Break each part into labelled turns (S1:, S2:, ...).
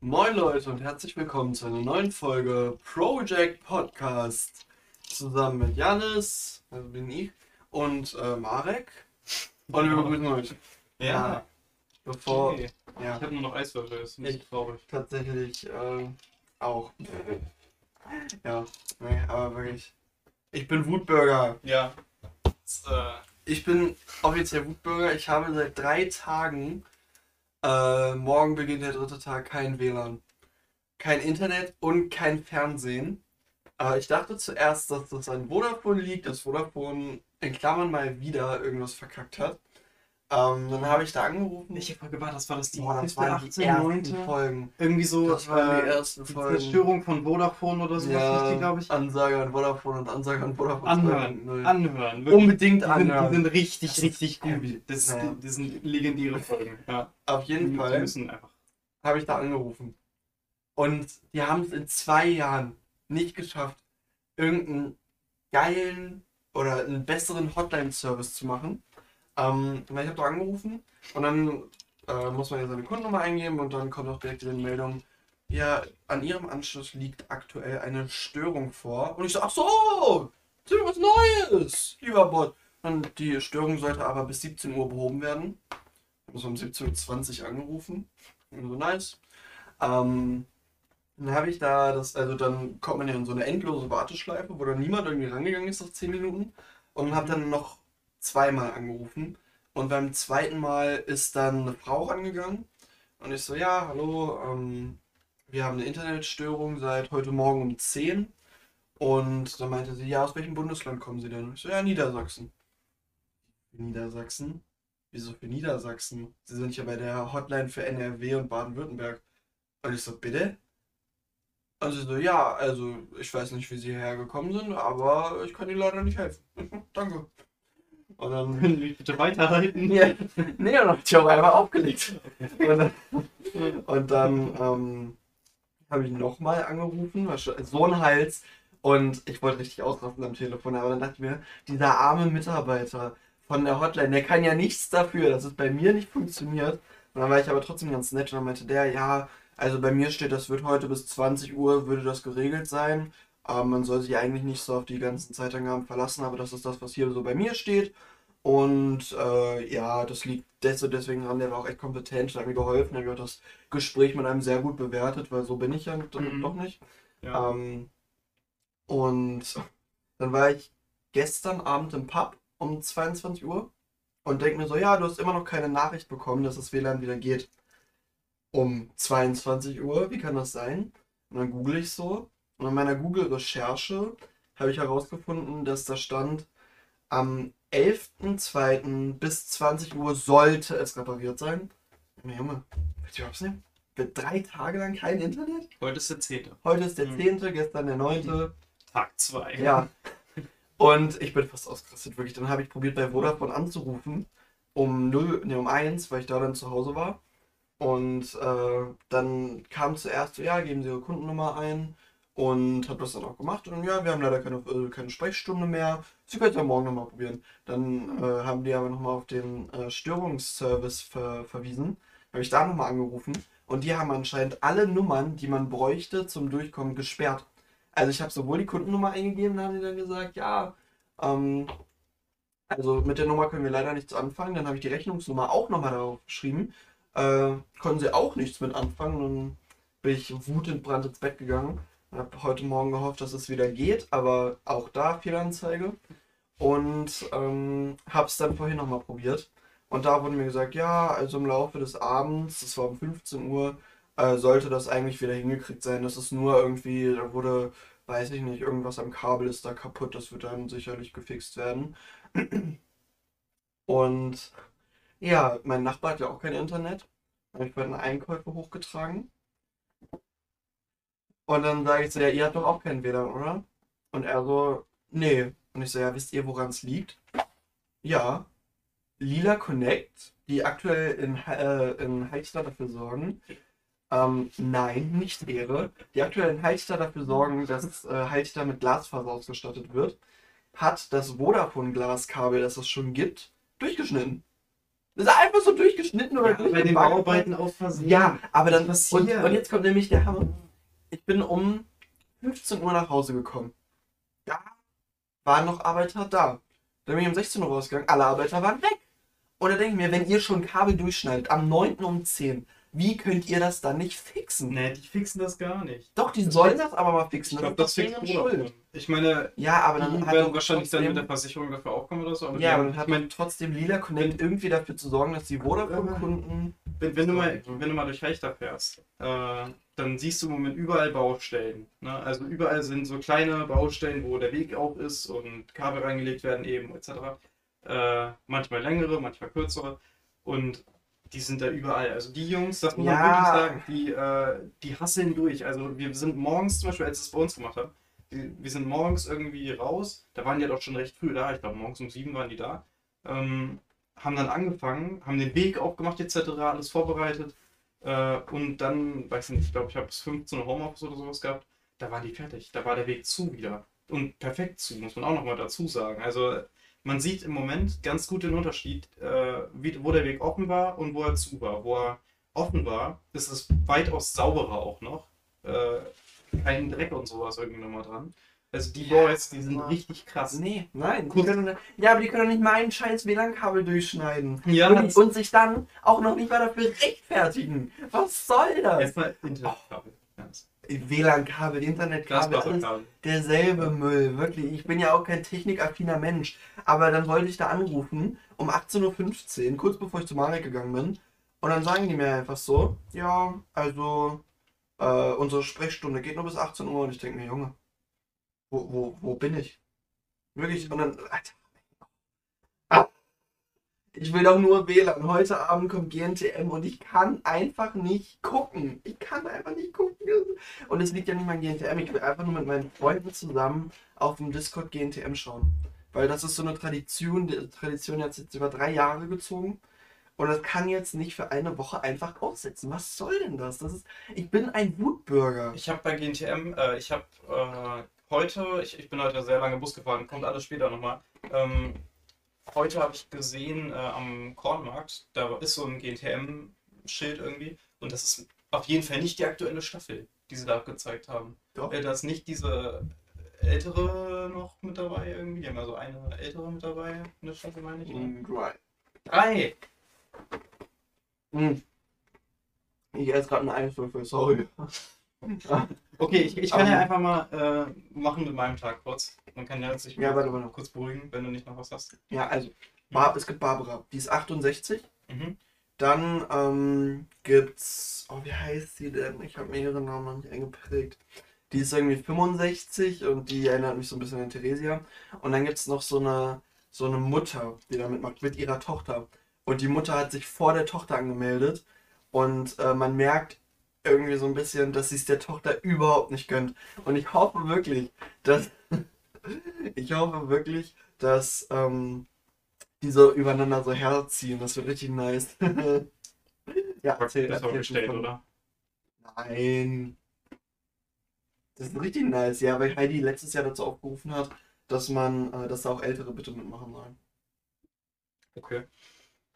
S1: Moin Leute und herzlich willkommen zu einer neuen Folge Project Podcast. Zusammen mit Janis, also bin ich, und äh, Marek. Und wir begrüßen euch.
S2: Ja,
S1: Bevor,
S2: okay.
S1: ja,
S2: Ich habe nur noch Eiswürfel, das ist ein bisschen
S1: Ich-
S2: traurig.
S1: tatsächlich äh, auch. Ja, nee, aber wirklich. Ich bin Wutbürger.
S2: Ja. Das, äh,
S1: Ich bin offiziell Wutbürger. Ich habe seit drei Tagen, äh, morgen beginnt der dritte Tag, kein WLAN, kein Internet und kein Fernsehen. Äh, ich dachte zuerst, dass das an Vodafone liegt, dass Vodafone in Klammern mal wieder irgendwas verkackt hat. Ähm, dann habe ich da angerufen.
S2: ich habe mal gewartet, das war das die
S1: Boah, das
S2: 17.,
S1: waren die
S2: 18.,
S1: ersten
S2: 9.
S1: Folgen.
S2: Irgendwie so
S1: Das waren die
S2: äh,
S1: ersten
S2: die
S1: Folgen.
S2: Zerstörung von Vodafone oder sowas,
S1: Ja,
S2: die, glaube ich.
S1: Ansage an Vodafone und Ansage an Vodafone.
S2: Anhören,
S1: 2.0.
S2: anhören. Wirklich.
S1: Unbedingt
S2: Die sind, die
S1: anhören.
S2: sind richtig,
S1: Das
S2: richtig gut.
S1: heavy.
S2: Das,
S1: Ja.
S2: das sind legendäre Folgen. Ja.
S1: Auf jeden
S2: Die-
S1: Fall.
S2: Die
S1: habe ich da angerufen. Und die haben es in zwei Jahren nicht geschafft, irgendeinen geilen oder einen besseren Hotline-Service zu machen. Ähm, ich habe da angerufen und dann äh, muss man ja seine Kundennummer eingeben und dann kommt auch direkt die Meldung, ja, an ihrem Anschluss liegt aktuell eine Störung vor. Und ich so, ach so, ist ja was Neues, lieber Bot. Und die Störung sollte aber bis 17 Uhr behoben werden. Ich habe so um 17.20 Uhr angerufen. Und so nice. Ähm, dann habe ich da das, also dann kommt man ja in so eine endlose Warteschleife, wo dann niemand irgendwie rangegangen ist nach 10 Minuten. Und habe dann noch zweimal angerufen. Und beim zweiten Mal ist dann eine Frau rangegangen. Und ich so, ja, hallo, ähm, wir haben eine Internetstörung seit heute Morgen um 10. Und dann meinte sie, ja, aus welchem Bundesland kommen Sie denn? Ich so, ja, Niedersachsen. Niedersachsen? Wieso für Niedersachsen? Sie sind ja bei der Hotline für NRW und Baden-Württemberg. Und ich so, bitte? Und sie so, ja, also ich weiß nicht, wie sie hierher gekommen sind, aber ich kann ihnen leider nicht helfen. Danke. Und dann.
S2: Bitte weiterleiten?
S1: Ja, nee, dann hab ich auch einfach aufgelegt. Und dann, und dann ähm, habe ich nochmal angerufen, so ein Hals. Und ich wollte richtig ausrasten am Telefon, aber dann dachte ich mir, dieser arme Mitarbeiter von der Hotline, der kann ja nichts dafür, dass es bei mir nicht funktioniert. Und dann war ich aber trotzdem ganz nett und dann meinte der, ja, also bei mir steht, das wird heute bis 20 Uhr, würde das geregelt sein. Aber man soll sich eigentlich nicht so auf die ganzen Zeitangaben verlassen, aber das ist das, was hier so bei mir steht. Und äh, ja, das liegt des deswegen an, der war auch echt kompetent, hat mir geholfen, hat mir auch das Gespräch mit einem sehr gut bewertet, weil so bin ich ja
S2: Mhm.
S1: doch nicht.
S2: Ja.
S1: Ähm, und dann war ich gestern Abend im Pub um 22 Uhr und denke mir so, ja, du hast immer noch keine Nachricht bekommen, dass das WLAN wieder geht. Um 22 Uhr, wie kann das sein? Und dann google ich so und in meiner Google-Recherche habe ich herausgefunden, dass da stand, am 11.02. bis 20 Uhr sollte es repariert sein. Junge, Junge, willst du überhaupt nehmen? Für drei Tage lang kein Internet?
S2: Heute ist der 10.
S1: Heute ist der
S2: Mhm.
S1: 10., gestern der 9.
S2: Tag 2.
S1: Ja. Und ich bin fast ausgerastet, wirklich. Dann habe ich probiert, bei Vodafone anzurufen. Um 0, ne, um 1, weil ich da dann zu Hause war. Und äh, dann kam zuerst so, ja, geben Sie Ihre Kundennummer ein. Und habe das dann auch gemacht. Und ja, wir haben leider keine, äh, keine Sprechstunde mehr. Sie können es ja morgen nochmal probieren. Dann äh, haben die aber nochmal auf den äh, Störungsservice ver verwiesen. Habe ich da nochmal angerufen. Und die haben anscheinend alle Nummern, die man bräuchte zum Durchkommen, gesperrt. Also ich habe sowohl die Kundennummer eingegeben, da haben die dann gesagt, ja, ähm, also mit der Nummer können wir leider nichts anfangen. Dann habe ich die Rechnungsnummer auch nochmal darauf geschrieben. Äh, konnten sie auch nichts mit anfangen. Dann bin ich wutentbrannt ins Bett gegangen. Habe heute Morgen gehofft, dass es wieder geht, aber auch da Fehlanzeige. Und ähm, habe es dann vorhin nochmal probiert. Und da wurde mir gesagt, ja, also im Laufe des Abends, das war um 15 Uhr, äh, sollte das eigentlich wieder hingekriegt sein. Das ist nur irgendwie, da wurde, weiß ich nicht, irgendwas am Kabel ist da kaputt, das wird dann sicherlich gefixt werden. Und ja, mein Nachbar hat ja auch kein Internet. Habe ich bei den Einkäufe hochgetragen. Und dann sage ich so, ja, ihr habt doch auch kein WLAN, oder? Und er so, nee. Und ich so, ja, wisst ihr, woran es liegt? Ja. Lila Connect, die aktuell in, äh, in Heichstadt dafür sorgen, ähm, nein, nicht Ehre, die aktuell in Heichstadt dafür sorgen, dass äh, Heichstadt mit Glasfaser ausgestattet wird, hat das Vodafone-Glaskabel, das es schon gibt, durchgeschnitten. Das ist einfach so durchgeschnitten oder
S2: Ja, bei den. Bauarbeiten aus Versehen.
S1: Ja, aber dann.
S2: Was
S1: Und,
S2: passiert?
S1: und jetzt kommt nämlich der Hammer. Ich bin um 15 Uhr nach Hause gekommen. Da waren noch Arbeiter da. Dann bin ich um 16 Uhr rausgegangen, alle Arbeiter waren weg. Und da denke ich mir, wenn ihr schon Kabel durchschneidet, am 9. um 10, wie könnt ihr das dann nicht fixen?
S2: Nee, die fixen das gar nicht.
S1: Doch, die sollen das aber mal fixen.
S2: Ich glaube, das
S1: doch
S2: fixt Vodafone. Ich meine,
S1: Ja, aber dann
S2: die
S1: hat
S2: werden wahrscheinlich dann
S1: trotzdem-
S2: mit der Versicherung dafür aufkommen oder so. Aber
S1: Ja, aber dann hat man trotzdem Lila Connect irgendwie dafür zu sorgen, dass die Vodafone-Kunden.
S2: Wenn, wenn, du mal, wenn du mal durch Fechter fährst, äh, dann siehst du im Moment überall Baustellen. Ne? Also überall sind so kleine Baustellen, wo der Weg auch ist und Kabel reingelegt werden eben etc. Äh, manchmal längere, manchmal kürzere. Und die sind da überall. Also die Jungs, das muss man
S1: Ja.
S2: wirklich sagen, die, äh, die hasseln durch. Also wir sind morgens zum Beispiel, als ich es bei uns gemacht habe, wir, wir sind morgens irgendwie raus, da waren die ja doch schon recht früh da, ich glaube morgens um sieben waren die da, ähm, haben dann angefangen, haben den Weg aufgemacht etc., alles vorbereitet äh, und dann, weiß nicht, ich glaube, ich habe bis 15 Uhr Homeoffice oder sowas gehabt, da waren die fertig, da war der Weg zu wieder und perfekt zu, muss man auch nochmal dazu sagen. Also man sieht im Moment ganz gut den Unterschied, äh, wie, wo der Weg offen war und wo er zu war. Wo er offen war, ist es weitaus sauberer auch noch. Äh, kein Dreck und sowas irgendwie nochmal dran. Also die Boys, die sind richtig krass.
S1: Nee, nein. Die können, ja, aber die können doch nicht meinen scheiß WLAN-Kabel durchschneiden.
S2: Ja,
S1: und, und sich dann auch noch nicht mal dafür rechtfertigen. Was soll das?
S2: erstmal Internetkabel. Das
S1: WLAN-Kabel, Internetkabel, alles derselbe Müll. Wirklich. Ich bin ja auch kein technikaffiner Mensch. Aber dann wollte ich da anrufen um 18.15 Uhr, kurz bevor ich zu Marek gegangen bin. Und dann sagen die mir einfach so, ja, also äh, unsere Sprechstunde geht nur bis 18 Uhr. Und ich denke mir, Junge, wo, wo, wo bin ich? Wirklich. Und dann, Alter. Ah. Ich will doch nur WLAN. Heute Abend kommt GNTM und ich kann einfach nicht gucken. Ich kann einfach nicht gucken. Und es liegt ja nicht an GNTM. Ich will einfach nur mit meinen Freunden zusammen auf dem Discord GNTM schauen. Weil das ist so eine Tradition, die Tradition hat jetzt über drei Jahre gezogen. Und das kann jetzt nicht für eine Woche einfach aussetzen. Was soll denn das? das ist, ich bin ein Wutbürger.
S2: Ich habe bei GNTM, äh, ich habe äh, heute, ich, ich bin heute sehr lange Bus gefahren, kommt alles später nochmal. Ähm, heute habe ich gesehen äh, am Kornmarkt, da ist so ein GNTM-Schild irgendwie und das ist auf jeden Fall nicht die aktuelle Staffel, die sie da gezeigt haben.
S1: Doch.
S2: Äh, da ist nicht diese ältere noch mit dabei irgendwie, die haben ja so eine ältere mit dabei in der Staffel, meine ich.
S1: Mm, right.
S2: Drei!
S1: Mm. Ich esse gerade einen Eiswürfel, sorry.
S2: Okay, ich, ich kann ja einfach mal äh, machen mit meinem Tag kurz. Man kann ja sich
S1: Ja, warte, warte.
S2: kurz beruhigen, wenn du nicht noch was hast.
S1: Ja, also, Bar es gibt Barbara, die ist 68.
S2: Mhm.
S1: Dann ähm, gibt's, oh, wie heißt sie denn? Ich habe mir ihren Namen noch nicht eingeprägt. Die ist irgendwie 65 und die erinnert mich so ein bisschen an Theresia. Und dann gibt's noch so eine, so eine Mutter, die da mitmacht, mit ihrer Tochter. Und die Mutter hat sich vor der Tochter angemeldet. Und äh, man merkt irgendwie so ein bisschen, dass sie es der Tochter überhaupt nicht gönnt. Und ich hoffe wirklich, dass. ich hoffe wirklich, dass ähm, die so übereinander so herziehen. Das wird richtig nice. ja, erzähl,
S2: das
S1: erzähl
S2: bestellt,
S1: schon.
S2: oder?
S1: Nein. Das ist richtig nice, ja, weil Heidi letztes Jahr dazu aufgerufen hat, dass man, äh, dass da auch Ältere bitte mitmachen sollen.
S2: Okay.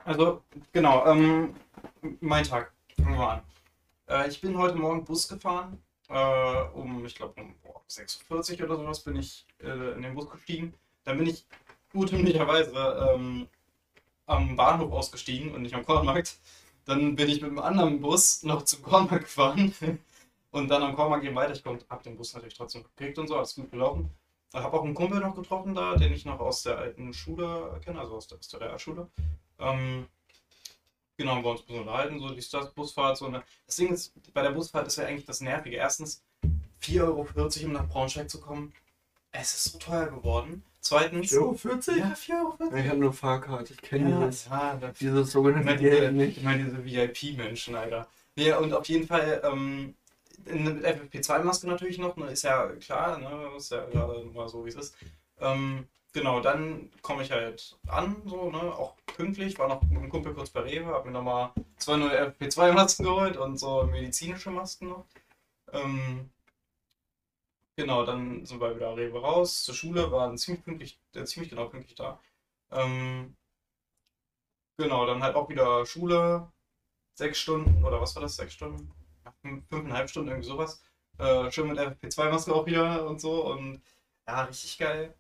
S2: Also, genau, ähm, mein Tag. Fangen wir an. Äh, ich bin heute Morgen Bus gefahren. Äh, um, ich glaube, um boah, 6.40 Uhr oder sowas bin ich äh, in den Bus gestiegen. Dann bin ich urtümlicherweise ähm, am Bahnhof ausgestiegen und nicht am Kornmarkt. Dann bin ich mit einem anderen Bus noch zum Kornmarkt gefahren und dann am Kornmarkt eben weiter. Ich habe den Bus natürlich trotzdem gekriegt und so, alles gut gelaufen. Ich habe auch einen Kumpel noch getroffen da, den ich noch aus der alten Schule kenne, also aus der, aus der Realschule. Ähm, genau, haben wir uns ein bisschen unterhalten, so die Busfahrt. So eine. Das Ding ist, bei der Busfahrt ist ja eigentlich das Nervige. Erstens, 4,40 Euro, um nach Braunschweig zu kommen. Es ist so teuer geworden. Zweitens,
S1: 40?
S2: ja, 4,40 Euro.
S1: Ich habe nur Fahrkarte, ich kenne
S2: Ja,
S1: dieses,
S2: ja, das
S1: dieses
S2: ich
S1: sogenannte
S2: meine
S1: Geld
S2: diese,
S1: nicht.
S2: ich meine diese VIP-Menschen, Alter. Nee, und auf jeden Fall, ähm, in- mit FFP2-Maske natürlich noch, ne, ist ja klar, ne, ist ja gerade mal so, wie es ist. Ähm, genau, dann komme ich halt an, so, ne, auch pünktlich, war noch mit einem Kumpel kurz bei Rewe, hab mir nochmal zwei neue FFP2-Masken geholt und so medizinische Masken noch. Ähm, genau, dann sind wir wieder Rewe raus, zur Schule, waren ziemlich pünktlich, äh, ziemlich genau pünktlich da. Ähm, genau, dann halt auch wieder Schule, sechs Stunden, oder was war das, sechs Stunden? Fünfeinhalb Stunden, irgendwie sowas. Äh, schön mit FFP2-Maske auch wieder und so und ja, richtig geil.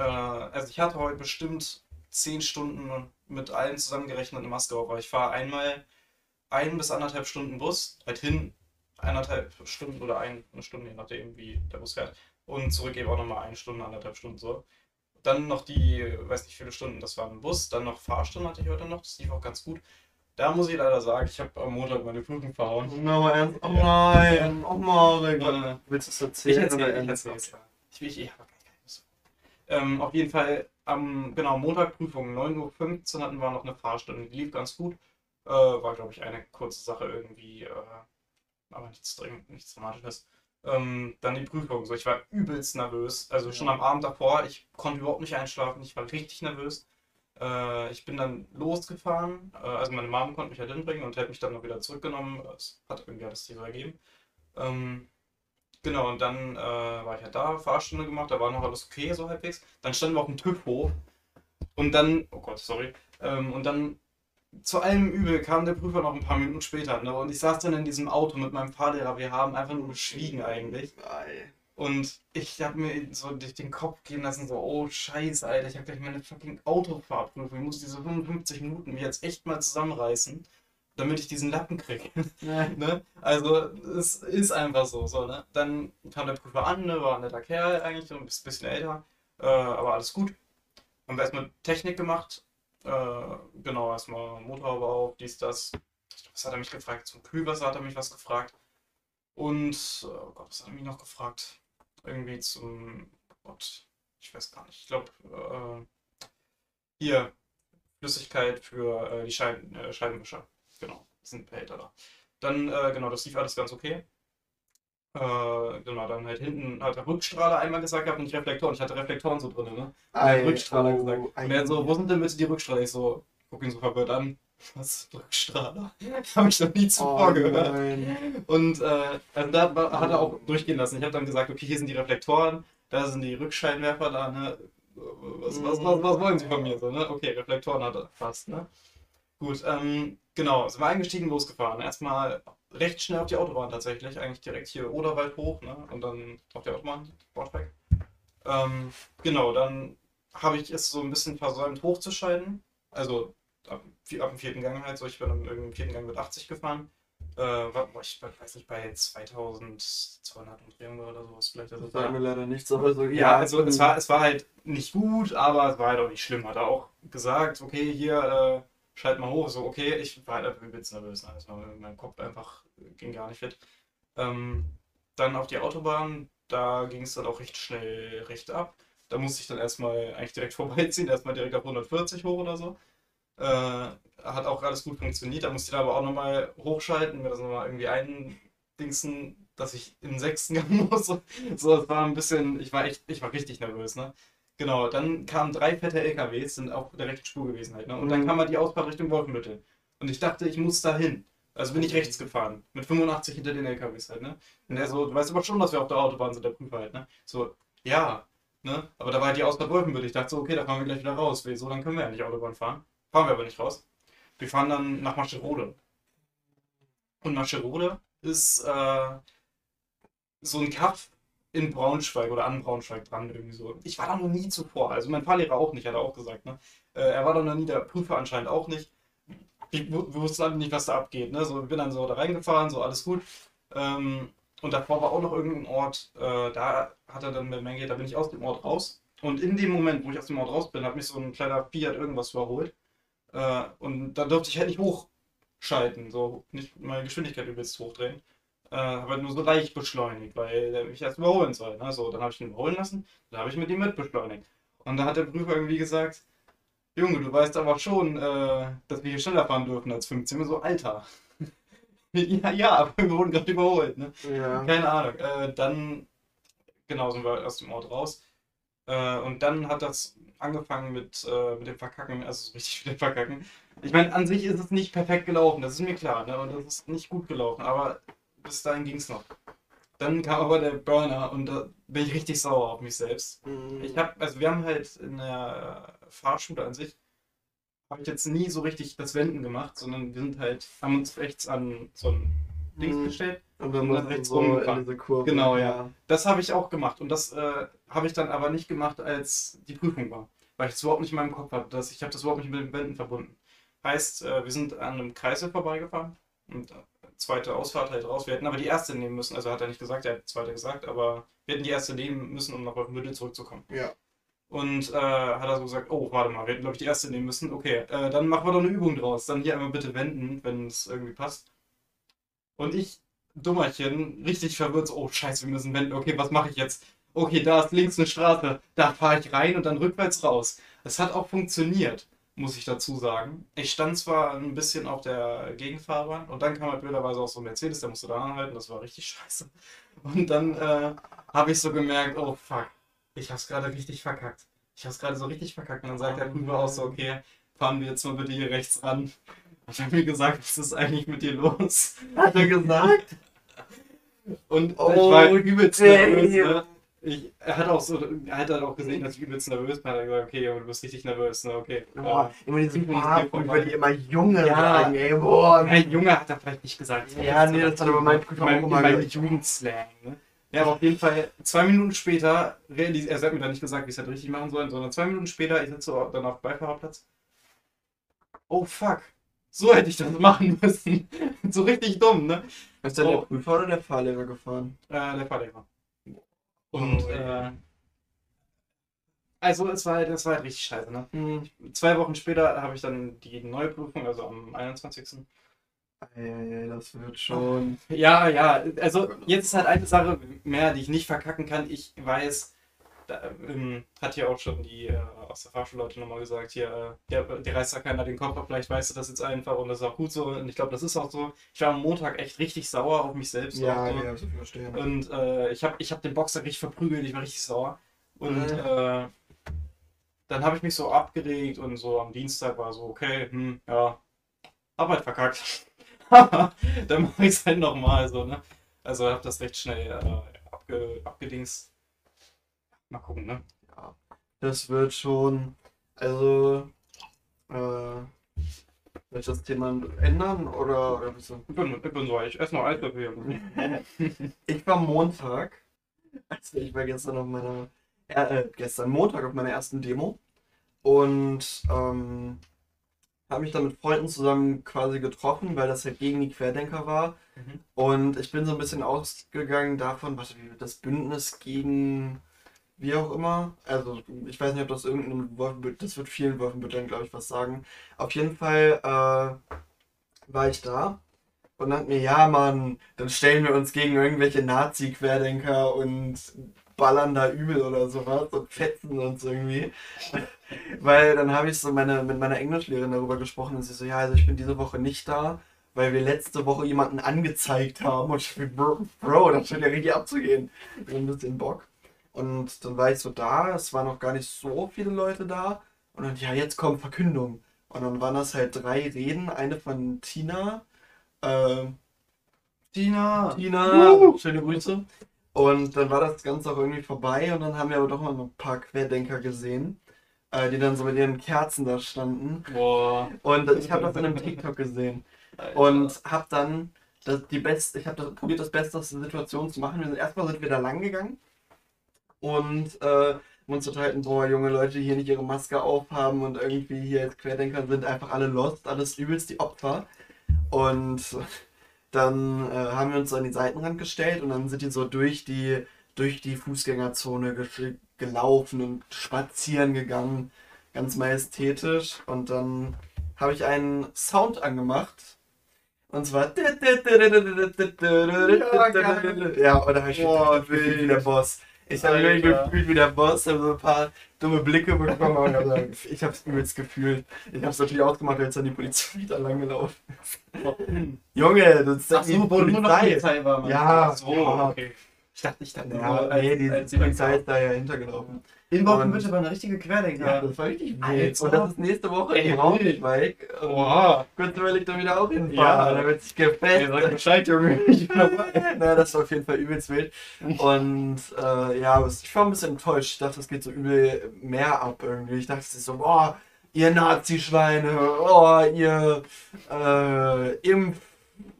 S2: Äh, also ich hatte heute bestimmt zehn Stunden mit allen zusammengerechnet eine Maske auf, weil ich fahre einmal ein bis anderthalb Stunden Bus, halt hin eineinhalb Stunden oder ein, eine Stunde, je nachdem, wie der Bus fährt. Und zurück eben auch nochmal eine Stunde, anderthalb Stunden so. Dann noch die, weiß nicht, wie viele Stunden, das war ein Bus. Dann noch Fahrstunden hatte ich heute noch, das lief auch ganz gut. Da muss ich leider sagen, ich habe am Montag meine Prüfung verhauen.
S1: No, ernst? Oh nein, oh Marek.
S2: Äh,
S1: Willst du es erzählen?
S2: ich erzähle ja. Ich will, ich, ich habe. Ähm, auf jeden Fall, am genau, Montag Prüfung, 9.15 Uhr hatten wir noch eine Fahrstunde, die lief ganz gut. Äh, war, glaube ich, eine kurze Sache irgendwie, äh, aber nichts dringend, nichts Dramatisches. Ähm, dann die Prüfung, so, ich war übelst nervös. Also schon am Abend davor, ich konnte überhaupt nicht einschlafen, ich war richtig nervös. Äh, ich bin dann losgefahren, äh, also meine Mom konnte mich halt hinbringen und hätte mich dann noch wieder zurückgenommen. Es hat irgendwie alles sich so ergeben. Ähm, Genau, und dann äh, war ich ja da, Fahrstunde gemacht, da war noch alles okay, so halbwegs. Dann standen wir auf dem TÜV-Hof und dann, oh Gott, sorry, ähm, und dann zu allem Übel kam der Prüfer noch ein paar Minuten später, ne? Und ich saß dann in diesem Auto mit meinem Fahrlehrer, wir haben einfach nur geschwiegen eigentlich.
S1: Ei.
S2: Und ich habe mir so durch den Kopf gehen lassen, so, oh Scheiße, Alter, ich habe gleich meine fucking Autofahrprüfung, ich muss diese 55 Minuten mich jetzt echt mal zusammenreißen, damit ich diesen Lappen kriege. Ne? Also es ist einfach so, so ne? Dann kam der Prüfer an, ne? war ein netter Kerl eigentlich, ein bisschen älter, äh, aber alles gut. Haben wir erstmal Technik gemacht, äh, genau, erstmal Motorhaube auf, dies, das. Was hat er mich gefragt? Zum Kühlwasser hat er mich was gefragt. Und, oh Gott, was hat er mich noch gefragt? Irgendwie zum, oh Gott, ich weiß gar nicht, ich glaube, äh, hier, Flüssigkeit für äh, die Scheiben, äh, Scheibenwischer. Genau, sind Behälter da. Dann, äh, genau, das lief alles ganz okay. Äh, genau, dann halt hinten hat der Rückstrahler einmal gesagt gehabt und nicht Reflektoren. Ich hatte Reflektoren so drin, ne?
S1: Ei,
S2: Rückstrahler
S1: oh,
S2: gesagt. Und er so, wo sind denn bitte die Rückstrahler? Ich so, guck ihn so verwirrt an. Was? Rückstrahler? Habe ich noch nie zuvor
S1: Oh
S2: gehört.
S1: nein.
S2: Und äh, also da hat er auch durchgehen lassen. Ich habe dann gesagt, okay, hier sind die Reflektoren, da sind die Rückscheinwerfer da, ne? Was, was, was, was wollen Sie von mir? So, ne? Okay, Reflektoren hat er fast, ne? Gut, ähm, genau, sind wir eingestiegen, losgefahren. Erstmal recht schnell auf die Autobahn tatsächlich, eigentlich direkt hier Oderwald hoch, ne? Und dann auf die Autobahn, Bordweg. Ähm, genau, dann habe ich es so ein bisschen versäumt hochzuschalten. Also ab, ab dem vierten Gang halt so, ich bin dann im vierten Gang mit 80 gefahren. Äh, war, ich weiß nicht, bei 2200 Umdrehungen oder sowas vielleicht. Also
S1: Das sagt mir leider nichts, aber so,
S2: ja, also es war, es war halt nicht gut, aber es war halt auch nicht schlimm. Hat er auch gesagt, okay, hier, äh, schalt mal hoch. So, okay, ich war halt einfach übelst nervös. ne? Das war mein Kopf einfach, ging gar nicht fit. Ähm, dann auf die Autobahn, da ging es dann auch recht schnell recht ab. Da musste ich dann erstmal eigentlich direkt vorbeiziehen, erstmal direkt auf 140 hoch oder so. Äh, hat auch alles gut funktioniert. Da musste ich dann aber auch nochmal hochschalten, mir das nochmal irgendwie eindingsen, dass ich in den sechsten Gang muss. So, es war ein bisschen, ich war echt, ich war richtig nervös, ne? Genau, dann kamen drei fette LKWs, sind auf der rechten Spur gewesen halt, ne? Und dann
S1: Mhm.
S2: kam halt die Ausfahrt Richtung Wolfenbüttel. Und ich dachte, ich muss da hin. Also bin ich rechts gefahren. Mit 85 hinter den LKWs halt, ne? Und er so, du weißt aber schon, dass wir auf der Autobahn sind, der Prüfer halt, ne? So, ja, ne? Aber da war halt die Ausfahrt Wolfenbüttel. Ich dachte so, okay, da fahren wir gleich wieder raus. Wieso, dann können wir ja nicht Autobahn fahren. Fahren wir aber nicht raus. Wir fahren dann nach Mascherode. Und Mascherode ist äh, so ein Kaff in Braunschweig oder an Braunschweig dran irgendwie so. Ich war da noch nie zuvor. Also mein Fahrlehrer auch nicht, hat er auch gesagt. Ne? Äh, er war da noch nie, der Prüfer anscheinend auch nicht. Ich, wir wussten alle nicht, was da abgeht. Ne? So, ich bin dann so da reingefahren, so alles gut. Ähm, und davor war auch noch irgendein Ort, äh, da hat er dann bemerkt, da bin ich aus dem Ort raus. Und in dem Moment, wo ich aus dem Ort raus bin, hat mich so ein kleiner Fiat irgendwas überholt. Äh, und da durfte ich halt nicht hochschalten, so nicht meine Geschwindigkeit übelst hochdrehen. Äh, habe halt nur so leicht beschleunigt, weil der mich erst überholen soll. Ne? So, dann habe ich ihn überholen lassen, dann habe ich mit ihm mitbeschleunigt. Und da hat der Prüfer irgendwie gesagt, Junge, du weißt aber schon, äh, dass wir hier schneller fahren dürfen als 15. So, Alter. ja, ja, aber wir wurden gerade überholt. Ne?
S1: Ja.
S2: Keine Ahnung. Äh, dann, genau, sind wir aus dem Ort raus. Äh, und dann hat das angefangen mit, äh, mit dem Verkacken, also so richtig mit dem Verkacken. Ich meine, an sich ist es nicht perfekt gelaufen, das ist mir klar, ne? Und das ist nicht gut gelaufen, aber bis dahin ging es noch. Dann kam aber der Burner und da bin ich richtig sauer auf mich selbst.
S1: Mhm.
S2: Ich habe, also wir haben halt in der Fahrschule an sich, habe ich jetzt nie so richtig das Wenden gemacht, sondern wir sind halt, haben uns rechts an so ein Dings
S1: Mhm.
S2: gestellt.
S1: Und dann
S2: Und dann rechts
S1: so in
S2: rumgefahren.
S1: diese Kurve.
S2: Genau, ja. Das habe ich auch gemacht und das äh, habe ich dann aber nicht gemacht, als die Prüfung war, weil ich das überhaupt nicht in meinem Kopf hatte. Ich habe das überhaupt nicht mit den Wänden verbunden. Heißt, äh, wir sind an einem Kreisel vorbeigefahren und zweite Ausfahrt halt raus. Wir hätten aber die erste nehmen müssen, also hat er nicht gesagt, er hat die zweite gesagt, aber wir hätten die erste nehmen müssen, um nach Wolfenbüttel zurückzukommen.
S1: Ja.
S2: Und äh, hat er so gesagt, oh, warte mal, wir hätten, glaube ich, die erste nehmen müssen. Okay, äh, dann machen wir doch eine Übung draus. Dann hier einmal bitte wenden, wenn es irgendwie passt. Und ich, Dummerchen, richtig verwirrt, so, oh scheiße, wir müssen wenden. Okay, was mache ich jetzt? Okay, da ist links eine Straße. Da fahre ich rein und dann rückwärts raus. Das hat auch funktioniert, muss ich dazu sagen. Ich stand zwar ein bisschen auf der Gegenfahrbahn und dann kam halt blöderweise auch so ein Mercedes, der musste da anhalten. Das war richtig scheiße. Und dann äh, habe ich so gemerkt, oh fuck, ich hab's gerade richtig verkackt. Ich hab's gerade so richtig verkackt. Und dann sagt der Prüfer auch so, okay, fahren wir jetzt mal bitte hier rechts ran. Hat er mir gesagt, was ist eigentlich mit dir los?
S1: Hat er gesagt?
S2: Und
S1: Oh,
S2: ich war halt übelst nervös. Ne? Ich, er hat auch so, er hat dann auch gesehen, dass ich übelst nervös bin. Er hat gesagt, okay, Junge, du bist richtig nervös, ne? Okay.
S1: Boah, immer diese Fahrprüfer,
S2: dir
S1: die immer Junge
S2: Ja.
S1: sagen, ey, boah.
S2: Ein Junge hat er vielleicht nicht gesagt.
S1: Ja, nee, das hat aber mein Prüfer auch immer
S2: mein
S1: gesagt.
S2: Jugendslang. Ne? Ja, aber auf jeden Fall, zwei Minuten später, er hat mir dann nicht gesagt, wie ich es halt richtig machen soll, sondern zwei Minuten später, ich sitze dann auf dem Beifahrerplatz. Oh fuck, so hätte ich das machen müssen. so richtig dumm, ne?
S1: Ist der
S2: Oh.
S1: der Prüfer oder der Fahrlehrer gefahren?
S2: Äh, der Fahrlehrer. Und, äh, also es war halt, es war halt richtig scheiße, ne?
S1: Hm.
S2: Zwei Wochen später habe ich dann die neue Prüfung, also am 21.
S1: Ey, das wird schon.
S2: Ja, ja, also jetzt ist halt eine Sache mehr, die ich nicht verkacken kann. Ich weiß, da, ähm, hat ja auch schon die äh, aus der Fahrschulleute nochmal gesagt, hier, äh, der, der reißt da keiner den Kopf ab, vielleicht weißt du das jetzt einfach und das ist auch gut so. Und ich glaube, das ist auch so. Ich war am Montag echt richtig sauer auf mich selbst.
S1: Ja,
S2: auch
S1: ja, so viel verstehen.
S2: Und äh, ich habe ich hab den Boxer richtig verprügelt, ich war richtig sauer. Und
S1: Mhm.
S2: äh, dann habe ich mich so abgeregt und so am Dienstag war so, okay, hm, ja, Arbeit verkackt. Dann mache ich es halt nochmal so, ne? Also habe das recht schnell äh, abge, abgedingst. Mal gucken, ne?
S1: Ja, das wird schon. Also. Äh, ich das Thema ändern oder, oder bist du?
S2: Ich bin, ich bin so, ich esse noch Eiswürfel.
S1: Ich war Montag. Also ich war gestern auf meiner. Äh, äh, gestern Montag auf meiner ersten Demo. Und ähm, habe mich dann mit Freunden zusammen quasi getroffen, weil das halt gegen die Querdenker war.
S2: Mhm.
S1: Und ich bin so ein bisschen ausgegangen davon, wie das Bündnis gegen wie auch immer. Also ich weiß nicht, ob das irgendein Wolfenbüttel, das wird vielen Wolfenbütteln, glaube ich, was sagen. Auf jeden Fall äh, war ich da und dann mir, ja Mann, dann stellen wir uns gegen irgendwelche Nazi-Querdenker und ballern da übel oder sowas und fetzen uns irgendwie. Weil dann habe ich so meine, mit meiner Englischlehrerin darüber gesprochen und sie so, ja, also ich bin diese Woche nicht da, weil wir letzte Woche jemanden angezeigt haben und ich bin, Bro, Bro das scheint ja richtig abzugehen. Ich hab ein bisschen Bock. Und dann war ich so da, es waren noch gar nicht so viele Leute da. Und dann, ja, jetzt kommt Verkündung. Und dann waren das halt drei Reden, eine von Tina, ähm,
S2: Tina!
S1: Tina,
S2: Uh.
S1: schöne Grüße. Und dann war das Ganze auch irgendwie vorbei und dann haben wir aber doch mal ein paar Querdenker gesehen, äh, die dann so mit ihren Kerzen da standen.
S2: Boah.
S1: Und ich habe das in einem TikTok gesehen und habe dann das, die beste, ich habe probiert, das Beste aus der Situation zu machen. Wir sind, erstmal sind wir da lang gegangen und äh, uns unterhalten, boah, junge Leute, die hier nicht ihre Maske aufhaben und irgendwie hier als Querdenker sind einfach alle lost, alles übelst die Opfer. Und dann äh, haben wir uns so an den Seitenrand gestellt und dann sind die so durch die, durch die Fußgängerzone ge gelaufen und spazieren gegangen, ganz majestätisch. Und dann habe ich einen Sound angemacht. Und zwar. Ja, und da habe ich
S2: Boah,
S1: mich gefühlt wie
S2: wild.
S1: der Boss. Ich habe mich gefühlt wie der Boss, habe so ein paar dumme Blicke bekommen. Und hab ich habe es übelst gefühlt. Ich habe es natürlich ausgemacht, als dann die Polizei wieder lang gelaufen ist. Junge, das ist
S2: Ach so, wo nur noch Polizei war, man.
S1: Ja,
S2: Ach so,
S1: ja.
S2: okay. Ich dachte, ich dachte,
S1: Ja,
S2: nur, als-
S1: nee, die
S2: als
S1: Polizei ist da ja hintergelaufen.
S2: In
S1: Wolfenbüttel
S2: war eine richtige Querdenker.
S1: Ja, das war richtig wild.
S2: Alter.
S1: Und das ist nächste Woche
S2: Ey,
S1: in Braunschweig.
S2: Oha.
S1: Kurz überlegt dann wieder auch hinfahren.
S2: Ja.
S1: Da wird sich
S2: Ey,
S1: gefetzt.
S2: sag Bescheid, Junge. Ich bin dabei.
S1: Na, das war auf jeden Fall übelst wild. Und äh, ja, ich war ein bisschen enttäuscht. Ich dachte, es geht so übel mehr ab irgendwie. Ich dachte so, boah, ihr Nazi-Schweine, oh, ihr äh, Impf,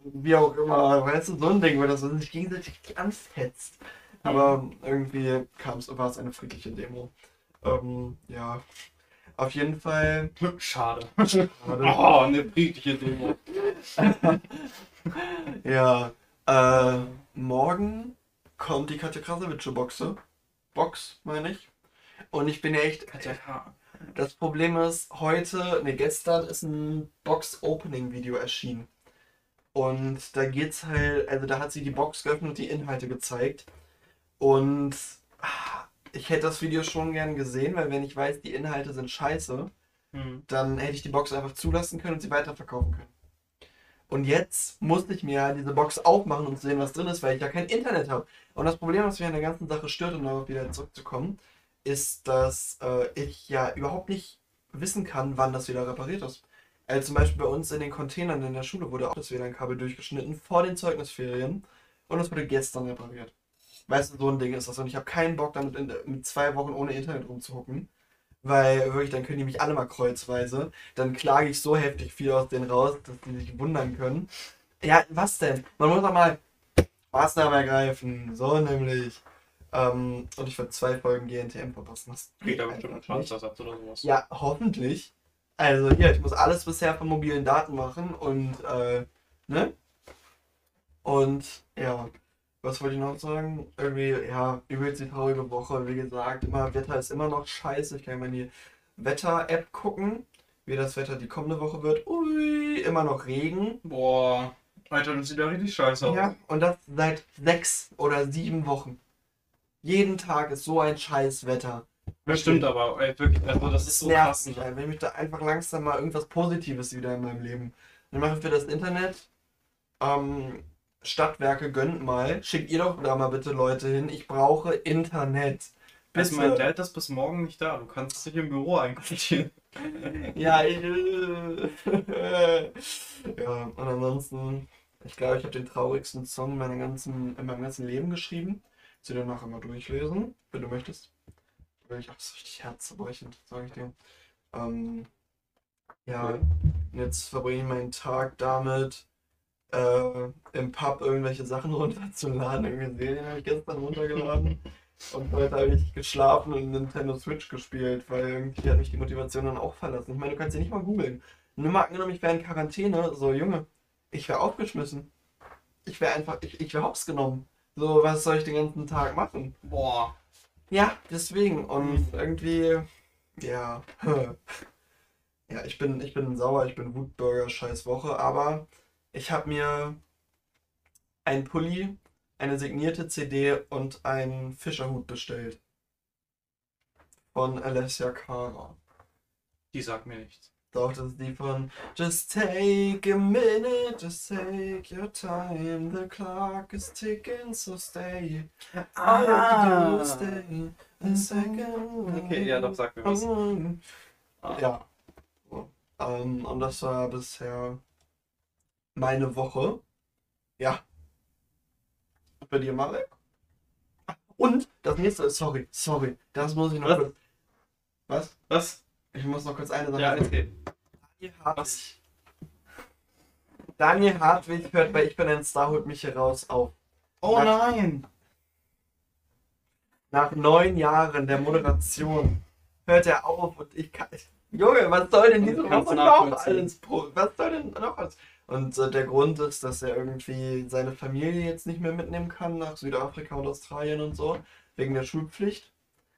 S1: wie auch immer, weißt du, so ein Ding, wo das so sich gegenseitig anfetzt. Aber irgendwie kam es, war es eine friedliche Demo. Ähm, ja. Auf jeden Fall.
S2: Schade.
S1: Schade.
S2: Oh, eine friedliche Demo.
S1: Ja. Äh, morgen kommt die Katja Krasowitsche Boxe. Box, meine ich. Und ich bin echt. Das Problem ist, heute, ne, gestern ist ein Box-Opening-Video erschienen. Und da geht's halt, also da hat sie die Box geöffnet und die Inhalte gezeigt. Und ah, ich hätte das Video schon gern gesehen, weil wenn ich weiß, die Inhalte sind scheiße,
S2: Hm.
S1: dann hätte ich die Box einfach zulassen können und sie weiterverkaufen können. Und jetzt musste ich mir diese Box aufmachen und sehen, was drin ist, weil ich ja kein Internet habe. Und das Problem, was mich an der ganzen Sache stört, um darauf wieder zurückzukommen, ist, dass äh, ich ja überhaupt nicht wissen kann, wann das wieder repariert ist. Also zum Beispiel bei uns in den Containern in der Schule wurde auch das WLAN-Kabel durchgeschnitten vor den Zeugnisferien und das wurde gestern repariert. Weißt du, so ein Ding ist das. Und ich habe keinen Bock damit in, mit zwei Wochen ohne Internet rumzuhucken. Weil wirklich, dann können die mich alle mal kreuzweise. Dann klage ich so heftig viel aus denen raus, dass die sich wundern können. Ja, was denn? Man muss doch mal Maßnahmen ergreifen. So nämlich. Ähm, und ich werde zwei Folgen GNTM verpassen. Das
S2: Geht
S1: einfach
S2: bestimmt ein
S1: nicht.
S2: Schadensersatz oder sowas.
S1: Ja, hoffentlich. Also hier, ich muss alles bisher von mobilen Daten machen und äh, ne? Und ja, was wollte ich noch sagen? Irgendwie, ja, übelst die traurige Woche. Wie gesagt, immer Wetter ist immer noch scheiße. Ich kann mal in die Wetter-App gucken, wie das Wetter die kommende Woche wird. Ui, immer noch Regen.
S2: Boah, Alter, das sieht ja richtig scheiße aus.
S1: Ja, und das seit sechs oder sieben Wochen. Jeden Tag ist so ein scheiß Wetter.
S2: Das stimmt aber, ey, wirklich, also das ist so
S1: nervt
S2: krass.
S1: mich, ey. wenn ich da einfach langsam mal irgendwas Positives wieder in meinem Leben. Dann mache ich für das Internet. Ähm, Stadtwerke gönnt mal. Schickt ihr doch da mal bitte Leute hin. Ich brauche Internet.
S2: Also
S1: Bitte.
S2: mein Dad ist bis morgen nicht da. Du kannst dich im Büro einquartieren.
S1: Ja, ich, ja, und ansonsten, ich glaube, ich habe den traurigsten Song meiner ganzen, in meinem ganzen Leben geschrieben. Sie dann nachher mal durchlesen, wenn du möchtest. Wirklich, ach, das ist richtig herzzerbrechend, sage ich dir. Ähm, ja, und jetzt verbringe ich meinen Tag damit, äh, im Pub irgendwelche Sachen runterzuladen. Irgendwie Serien habe ich gestern runtergeladen. Und heute habe ich geschlafen und Nintendo Switch gespielt, weil irgendwie hat mich die Motivation dann auch verlassen. Ich meine, du kannst ja nicht mal googeln. Nur mal angenommen, ich wäre in Quarantäne, so Junge, ich wäre aufgeschmissen. Ich wäre einfach, ich, ich wäre hops genommen. So, was soll ich den ganzen Tag machen?
S2: Boah.
S1: Ja, deswegen. Und
S2: Mhm.
S1: irgendwie, ja. Ja, ich bin, ich bin sauer, ich bin Wutbürger, scheiß Woche, aber ich habe mir ein Pulli, eine signierte CD und einen Fischerhut bestellt. Von Alessia Cara.
S2: Die sagt mir nichts.
S1: Doch, das ist die von Just take a minute, just take your time. The clock is ticking, so stay. All you stay a second.
S2: Okay, ja, doch, sag mir was. Ah.
S1: Ja. So. Ähm, und das war bisher meine Woche. Ja. Bei dir, Marek? Und das nächste, sorry, sorry, das muss ich noch
S2: Was?
S1: kurz. Was?
S2: Was?
S1: Ich muss noch kurz eine Sache
S2: Ja.
S1: Daniel Hartwig.
S2: Was?
S1: Daniel Hartwig hört bei Ich bin ein Star, holt mich hier raus auf.
S2: Oh
S1: Was?
S2: nein!
S1: Nach neun Jahren der Moderation hört er auf und ich kann. Junge, was soll denn diese Woche noch alles? Was soll denn noch alles? Und äh, der Grund ist, dass er irgendwie seine Familie jetzt nicht mehr mitnehmen kann nach Südafrika und Australien und so. Wegen der Schulpflicht.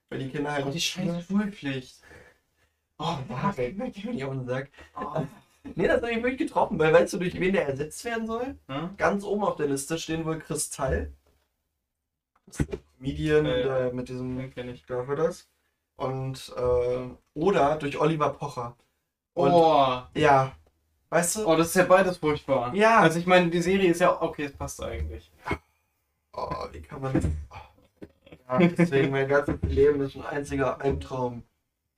S1: Weil die Kinder halt.
S2: Oh, die scheiß Schulpflicht.
S1: Oh, ja, ey, geht mir nicht auf den Sack.
S2: Oh.
S1: Nee, das hat mich wirklich getroffen, weil weißt du, durch wen der ersetzt werden soll?
S2: Hm?
S1: Ganz oben auf der Liste stehen wohl Kristall. Das ist der Comedian
S2: Ja,
S1: mit diesem
S2: Den kenn ich.
S1: ich glaube das. Und äh, oder durch Oliver Pocher. Und
S2: Oh.
S1: ja, weißt du?
S2: oh, das ist ja beides furchtbar.
S1: Ja.
S2: Also ich meine, die Serie ist ja okay, es passt eigentlich.
S1: Oh, wie kann man. Oh. Ja, deswegen mein ganzes Leben ist ein einziger Albtraum.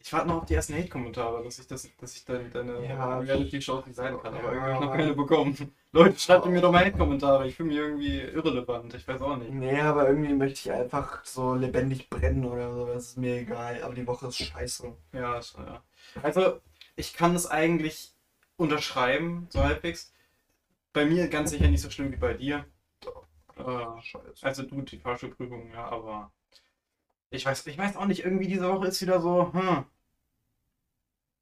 S2: Ich warte noch auf die ersten Hate-Kommentare, dass ich das, dass ich dann deine
S1: Ja.
S2: Reality-Shows nicht sein kann, aber irgendwie ich noch keine bekommen. Leute, schreibt mir doch mal Hate-Kommentare, ich fühle mich irgendwie irrelevant, ich weiß auch nicht.
S1: Nee, aber irgendwie möchte ich einfach so lebendig brennen oder so. Das ist mir egal. Aber die Woche ist scheiße.
S2: Ja, ist, ja. Also, ich kann es eigentlich unterschreiben, so halbwegs. Bei mir ganz sicher nicht so schlimm wie bei dir. Äh, also du, die Fahrschulprüfung, ja, aber ich weiß, ich weiß auch nicht, irgendwie diese Woche ist wieder so, hm.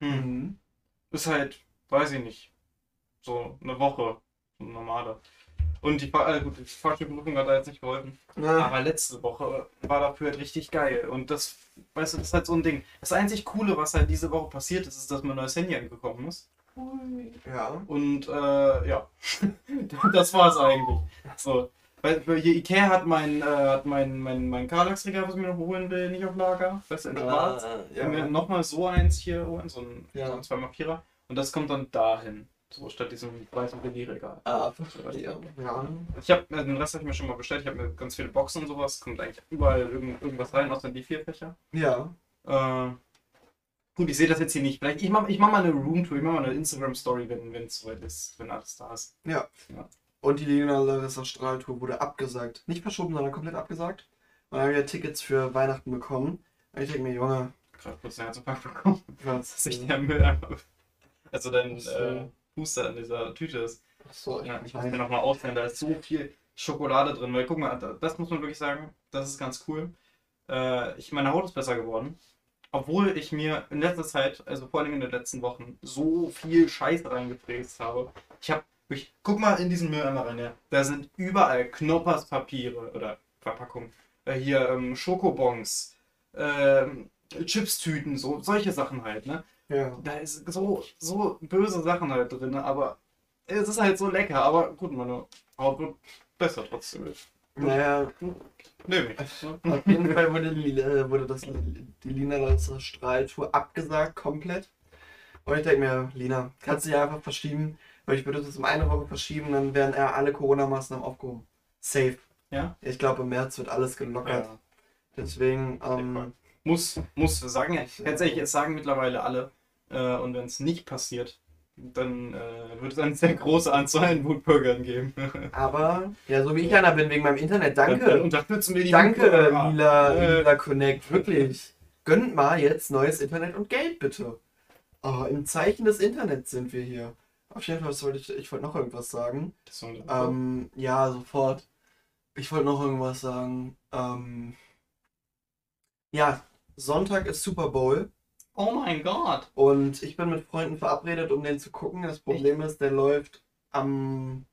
S2: Hm.
S1: Mhm.
S2: Ist halt, weiß ich nicht, so eine Woche, so eine normale. Und die, äh, gut, die Fahrschulprüfung hat da jetzt nicht geholfen.
S1: Na,
S2: Aber letzte Woche war dafür halt richtig geil. Und das, weißt du, das ist halt so ein Ding. Das einzig Coole, was halt diese Woche passiert ist, ist, dass mein neues Handy angekommen ist.
S1: Ja.
S2: Und äh, ja, das war's eigentlich. So. Weil hier Ikea hat mein, äh, hat mein, mein, mein Kallax-Regal, was ich mir noch holen will, nicht auf Lager. Weißt du, in schwarz.
S1: Ah,
S2: Ich mir
S1: ja.
S2: nochmal so eins hier holen, so ein,
S1: Ja.
S2: so ein 2x4er. Und das kommt dann dahin. So statt diesem weißen Billigregal.
S1: Ah, verstehe. Ja.
S2: Ich habe den Rest habe ich mir schon mal bestellt. Ich habe mir ganz viele Boxen und sowas. Kommt eigentlich überall irgend, irgendwas rein, außer die vier Fächer.
S1: Ja.
S2: Äh, gut, ich sehe das jetzt hier nicht. Vielleicht ich mache ich mach mal eine Roomtour, ich mache mal eine Instagram Story, wenn es soweit ist, wenn alles da ist.
S1: Ja.
S2: Ja.
S1: Und die Lena Larissa Strahltour wurde abgesagt. Nicht verschoben, sondern komplett abgesagt. Und dann haben wir Tickets für Weihnachten bekommen. Und ich denke mir, Junge,
S2: Gerade kurz einen Herzinfarkt bekommen,
S1: was?
S2: dass sich der Müll also dein
S1: so.
S2: äh, Booster in dieser Tüte ist.
S1: Achso,
S2: Ja, ich muss mir nochmal ausleihen, da ist so viel Schokolade drin. Weil guck mal, da- das muss man wirklich sagen, das ist ganz cool. Äh, ich, meine Haut ist besser geworden. Obwohl ich mir in letzter Zeit, also vor allem in den letzten Wochen, so viel Scheiße reingefräst habe. Ich habe, ich, guck mal in diesen Mülleimer rein, ja. Da sind überall Knopperspapiere oder Verpackungen. Äh, hier ähm, Schokobons, ähm, Chipstüten, so solche Sachen halt, ne?
S1: Ja.
S2: Da ist so, so böse Sachen halt drin, aber es ist halt so lecker. Aber gut, meine Haut wird besser trotzdem.
S1: Naja,
S2: ne?
S1: auf jeden Fall wurde, die, äh, wurde das, die Lina Larissa Strahltour abgesagt, komplett. Und ich denke mir, Lina, kannst du ja einfach verschieben, weil ich würde das um eine Woche verschieben, dann wären eher alle Corona-Maßnahmen aufgehoben. Safe.
S2: Ja?
S1: Ich glaube, im März wird alles gelockert.
S2: Ja.
S1: Deswegen, ähm,
S2: Muss, muss sagen, ja, tatsächlich, es sagen mittlerweile alle. Äh, und wenn es nicht passiert, dann äh, wird es eine sehr große Anzahl an Wutbürgern geben.
S1: aber, ja, so wie ich einer bin wegen meinem Internet,
S2: Dann, dann
S1: danke.
S2: unterstützen wir die
S1: Danke,
S2: Wutbürger.
S1: Lila,
S2: Äh.
S1: Lila Connect, wirklich. Gönnt mal jetzt neues Internet und Geld, bitte. Oh, im Zeichen des Internets sind wir hier. Auf jeden Fall wollte ich, ich wollte noch irgendwas sagen. Ähm, ja, sofort. Ich wollte noch irgendwas sagen. Ähm, ja, Sonntag ist Super Bowl
S2: oh mein Gott.
S1: und ich bin mit Freunden verabredet, um den zu gucken. Das Problem ist, der läuft am.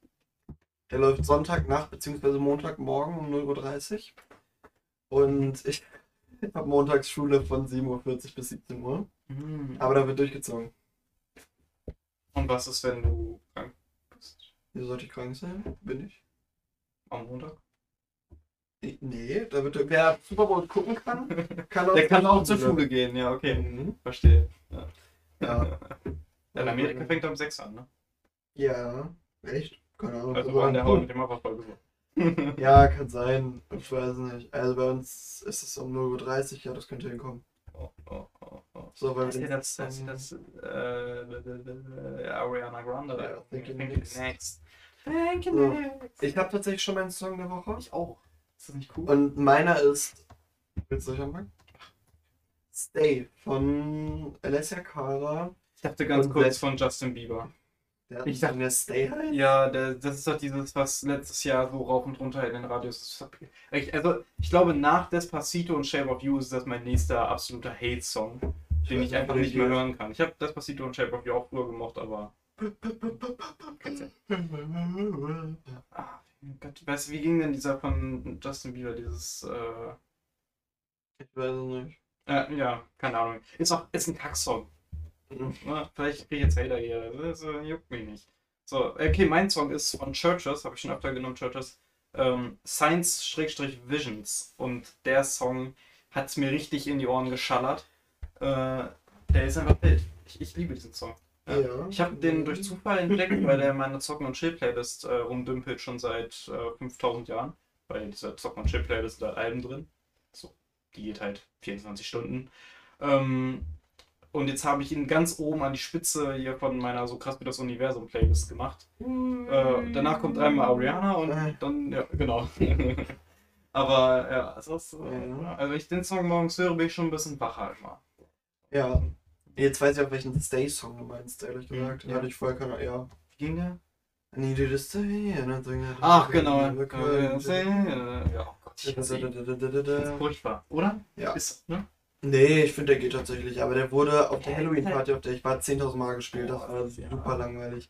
S1: Der läuft Sonntagnacht bzw. Montagmorgen um 0.30 Uhr. Und ich habe montags Schule von 7.40 Uhr bis 17 Uhr.
S2: Hm.
S1: Aber da wird durchgezogen.
S2: Und was ist, wenn du krank bist?
S1: Wieso sollte ich krank sein? Bin ich.
S2: Am Montag?
S1: Ich- Nee, da wird, wer Super Bowl gucken kann, kann auch,
S2: Der kann auch zur Schule gehen, ja, okay.
S1: Mhm.
S2: Verstehe. Ja.
S1: Ja.
S2: In Amerika fängt er um 6 an, ne?
S1: Ja, echt? Keine Ahnung.
S2: Also an der Haut mit dem Abfall gesagt.
S1: Ja, kann sein. Ich weiß nicht. Also bei uns ist es um 0.30 Uhr, ja, das könnte hinkommen.
S2: Oh, oh, oh, oh.
S1: So, weil
S2: ist das, das, das, äh, Ariana Grande.
S1: Ja, Thank You
S2: Thank
S1: Next.
S2: next. Thank you
S1: So.
S2: next.
S1: Ich habe tatsächlich schon meinen Song der Woche.
S2: Ich auch. Ist das nicht cool?
S1: Und meiner ist. Willst du euch anfangen? Stay von Alessia Cara.
S2: Ich dachte ganz
S1: Und
S2: kurz
S1: Let's-
S2: von Justin Bieber.
S1: Der
S2: Ich dachte-
S1: mir Stay halt.
S2: Ja, der, das ist doch dieses, was letztes Jahr so rauf und runter in den Radios. Ich, also, ich glaube, nach Despacito und Shape of You ist das mein nächster absoluter Hate-Song, den ich einfach nicht mehr hören kann. Ich habe Despacito und Shape of You auch früher gemocht, aber. Ah, Gott, weißt du, wie ging denn dieser von Justin Bieber, dieses. Äh,
S1: Ich weiß es nicht.
S2: äh, ja, keine Ahnung. Ist auch ist ein Kacksong. Na, vielleicht kriege ich jetzt Hater hier. Das äh, juckt mich nicht. So, okay, mein Song ist von Churches, habe ich schon öfter genommen, Churches. Ähm, Science-Visions. Und der Song hat es mir richtig in die Ohren geschallert. Äh, der ist einfach wild. Ich, ich liebe diesen Song. Ja.
S1: Ja.
S2: Ich habe den durch Zufall entdeckt, weil der in meiner Zocken- und Chill-Playlist äh, rumdümpelt schon seit äh, 5000 Jahren. Weil in dieser Zocken- und Chill-Playlist da Alben drin. So, die geht halt 24 Stunden. Ähm, und jetzt habe ich ihn ganz oben an die Spitze hier von meiner so krass wie das Universum Playlist gemacht. Äh, danach kommt einmal Ariana und
S1: Äh.
S2: dann, ja, genau. Aber ja, ist, äh, also wenn ich den Song morgens höre, bin ich schon ein bisschen wacher immer.
S1: Ja. Jetzt weiß ich auch, welchen Stay-Song du meinst, ehrlich
S2: Mhm,
S1: gesagt. Den
S2: ja.
S1: hatte ich vorher keine Ja.
S2: Wie ging der?
S1: I needed to stay and I think
S2: Ach, genau.
S1: Ja,
S2: oh Gott, ich ihn. Das ist furchtbar, oder?
S1: Ja.
S2: Ist, ne?
S1: Nee, ich finde, der geht tatsächlich. Aber der wurde auf der Halloween-Party, auf der ich war, 10.000 Mal gespielt. Das war super langweilig.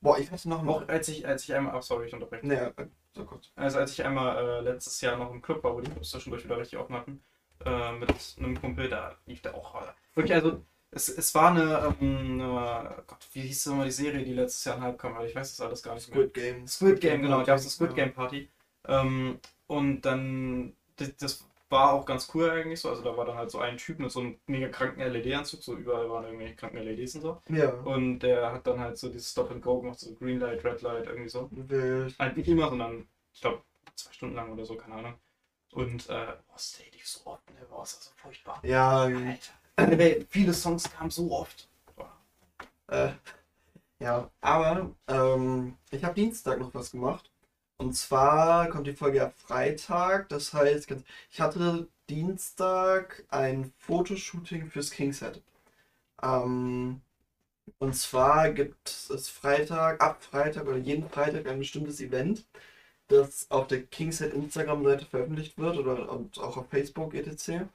S1: Boah, ich hatte noch mal.
S2: Auch als ich, als ich einmal, ach sorry, ich unterbreche.
S1: Nee, äh, so kurz.
S2: Also als ich einmal äh, letztes Jahr noch im Club war, wo die Clubs zwischendurch wieder richtig hatten, äh, mit einem Kumpel, da lief der auch. Wirklich, also es, es war eine, ähm, eine, Gott, wie hieß nochmal die Serie, die letztes Jahr in Halb kam, weil ich weiß das alles gar nicht mehr.
S1: Squid Game.
S2: Squid Game, genau, da gab es eine Squid. Game Party. Ähm, und dann, das, das war auch ganz cool eigentlich so, also da war dann halt so ein Typ mit so einem mega kranken LED-Anzug, so überall waren irgendwelche kranken LEDs und so.
S1: Ja.
S2: Und der hat dann halt so dieses Stop and Go gemacht, so Green Light, Red Light, irgendwie so.
S1: Wild.
S2: Halt nicht immer, sondern ich glaube zwei Stunden lang oder so, keine Ahnung. Und äh, boah, Stay lief so oft, ne, boah, ist das so furchtbar.
S1: Ja,
S2: Alter. Viele Songs kamen so oft.
S1: Äh, ja, aber ähm, ich habe Dienstag noch was gemacht. Und zwar kommt die Folge ja Freitag. Das heißt, ich hatte Dienstag ein Fotoshooting fürs Kingset. Ähm, und zwar gibt es Freitag, ab Freitag oder jeden Freitag ein bestimmtes Event, das auf der Kingset Instagram-Seite veröffentlicht wird oder und auch auf Facebook etc.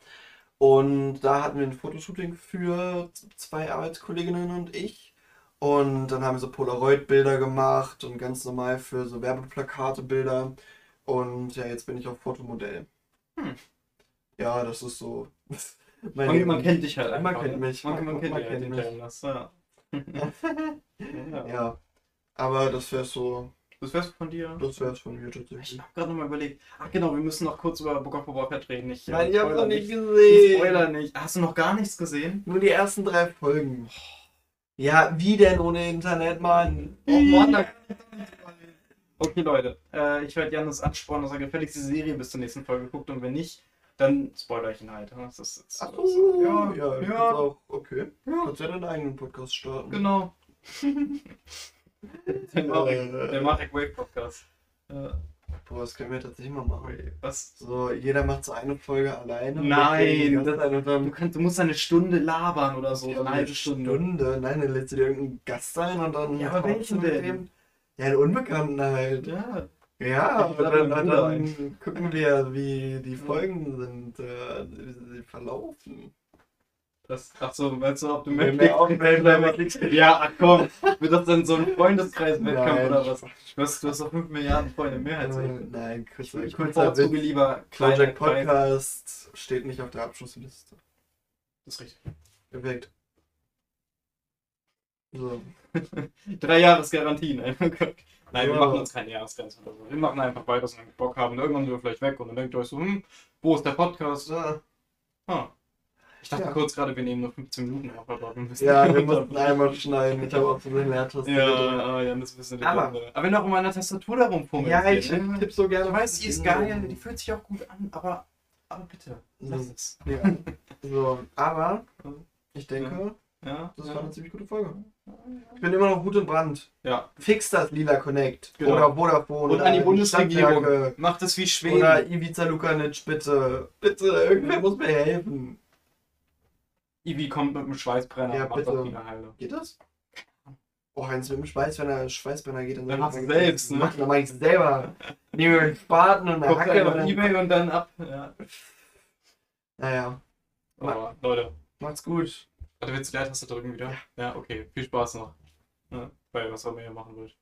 S1: Und da hatten wir ein Fotoshooting für zwei Arbeitskolleginnen und ich. Und dann haben wir so Polaroid-Bilder gemacht und ganz normal für so Werbeplakate Bilder. Und ja, jetzt bin ich auch Fotomodell.
S2: Hm.
S1: Ja, das ist so. mein
S2: Man, man kennt dich halt
S1: Man
S2: einfach.
S1: kennt
S2: ne?
S1: mich.
S2: Man, man kennt
S1: Man
S2: dich halt
S1: kennt
S2: hinter
S1: mich.
S2: das. Ja. ja.
S1: Ja, aber das wäre so,
S2: Das wär's von dir.
S1: das wäre es von mir
S2: Ich
S1: tatsächlich.
S2: hab gerade nochmal überlegt. Ach genau, wir müssen noch kurz über Book of Boba Fett reden. Ich,
S1: Nein,
S2: äh,
S1: ich hab's noch nicht
S2: Ich
S1: gesehen.
S2: Spoiler nicht. Hast du noch gar nichts gesehen?
S1: Nur die ersten drei Folgen. Ja, wie denn ohne Internet, Mann?
S2: Oh Mann, da Okay, Leute, äh, ich werde Janis anspornen, dass er gefälligst die Serie bis zur nächsten Folge guckt und wenn nicht, dann spoiler ich ihn halt. Das ist, das
S1: Ach so,
S2: ja,
S1: ja,
S2: ja,
S1: ja.
S2: ja,
S1: Auch, okay.
S2: ja,
S1: Kannst ja deinen eigenen Podcast starten.
S2: genau. der Marek,
S1: Äh.
S2: der Marek Wave Podcast. Äh,
S1: Boah, das können wir tatsächlich mal machen.
S2: was?
S1: So, jeder macht so eine Folge alleine.
S2: Nein,
S1: das
S2: Du,
S1: dann
S2: kannst, du musst eine Stunde labern oder so, eine halbe Stunde.
S1: Stunde. Nein, dann lädst du dir irgendeinen Gast ein und dann.
S2: Ja, aber welchen denn?
S1: dem. Ja, einen Unbekannten halt.
S2: Ja,
S1: Ja, und dann,
S2: Bruder
S1: dann gucken wir, wie die Folgen sind, äh, wie sie verlaufen.
S2: Das, ach so, weißt du, ob du
S1: Wenn
S2: mehr
S1: wir wenn wir Netflix
S2: Ja, ach komm, wird das dann so ein Freundeskreis-Wettkampf oder was? Du hast, du hast doch 5 Milliarden Freunde mehr als ich.
S1: Nein,
S2: Ich,
S1: kurzer,
S2: ich bevorzuge
S1: Witz.
S2: lieber kleine
S1: Project
S2: Kreise.
S1: Podcast steht nicht auf der Abschlussliste.
S2: Das ist richtig.
S1: Perfekt. So.
S2: Drei Jahresgarantie, nein. Nein, wir
S1: Ja.
S2: machen uns keine Jahresgrenze oder so. Wir machen einfach weiter, lange wir Bock haben. Und irgendwann sind wir vielleicht weg und dann denkt ihr euch so, hm, wo ist der Podcast?
S1: Ja,
S2: Ah. Ich dachte
S1: Ja.
S2: kurz gerade, wir nehmen nur 15 Minuten auf, aber wir müssen
S1: ja wir mussten einmal schneiden. Ich habe auch so eine Leertaste.
S2: Ja, ah, ja, das wissen wir.
S1: Aber-
S2: aber wenn du auch immer an der Tastatur da rumfummelst.
S1: ja ich
S2: hier, ne?
S1: tippe so gerne.
S2: Ich weiß, die ist geil, die fühlt sich auch gut an, aber, aber bitte, lass
S1: So.
S2: es.
S1: Ja. So, aber ich denke,
S2: Ja,
S1: das
S2: ja.
S1: war eine ziemlich gute Folge. Ich bin immer noch gut in Brand.
S2: ja.
S1: Fix das Lila Connect.
S2: Genau.
S1: Oder Vodafone.
S2: Und an die
S1: oder
S2: Bundesregierung. Macht es wie Schweden.
S1: Oder Ivica Lukanic, bitte. Bitte, irgendwer muss mir helfen.
S2: Ivi kommt mit dem Schweißbrenner
S1: Ja,
S2: und macht
S1: bitte.
S2: das wieder heile.
S1: Geht das? Oh, Heinz, mit dem Schweißbrenner, Schweißbrenner geht dann
S2: Dann machst du selbst, ne?
S1: Mach, dann mach ich selber. Nehme mir einen Spaten und eine Hacke und dann...
S2: Ebay und dann ab. Ja.
S1: Naja,
S2: Aber, Leute,
S1: macht's gut.
S2: warte, willst du die Leertaste drücken wieder? Ja. okay. Viel Spaß noch. Ja, bei was auch immer ihr machen wollt.